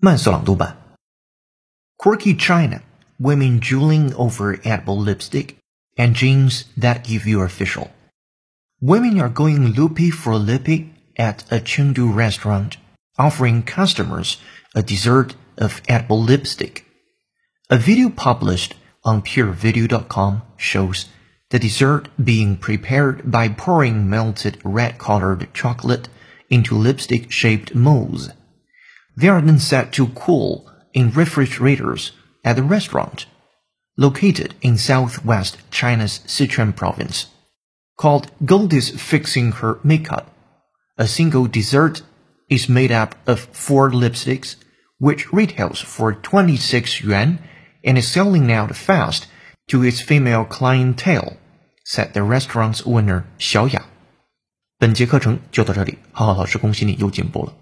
慢速朗读版：Quirky China, women drooling over edible lipstick, and jeans that give you official. Women are going loopy for lippy at a Chengdu restaurant, offering customers a dessert of edible lipstick. A video published on pearvideo.com shows the dessert being prepared by pouring melted red-colored chocolate into lipstick-shaped molds. They are then set to cool in refrigerators at the restaurant, located in southwest China's Sichuan province. Called Goldie's Fixing Her Makeup, a single dessert is made up of four lipsticks, which retails for 26 yuan and is selling out fast to its female clientele, said the restaurant's owner Xiao Ya. 本节课程就到这里，浩浩老师恭喜你又进步了。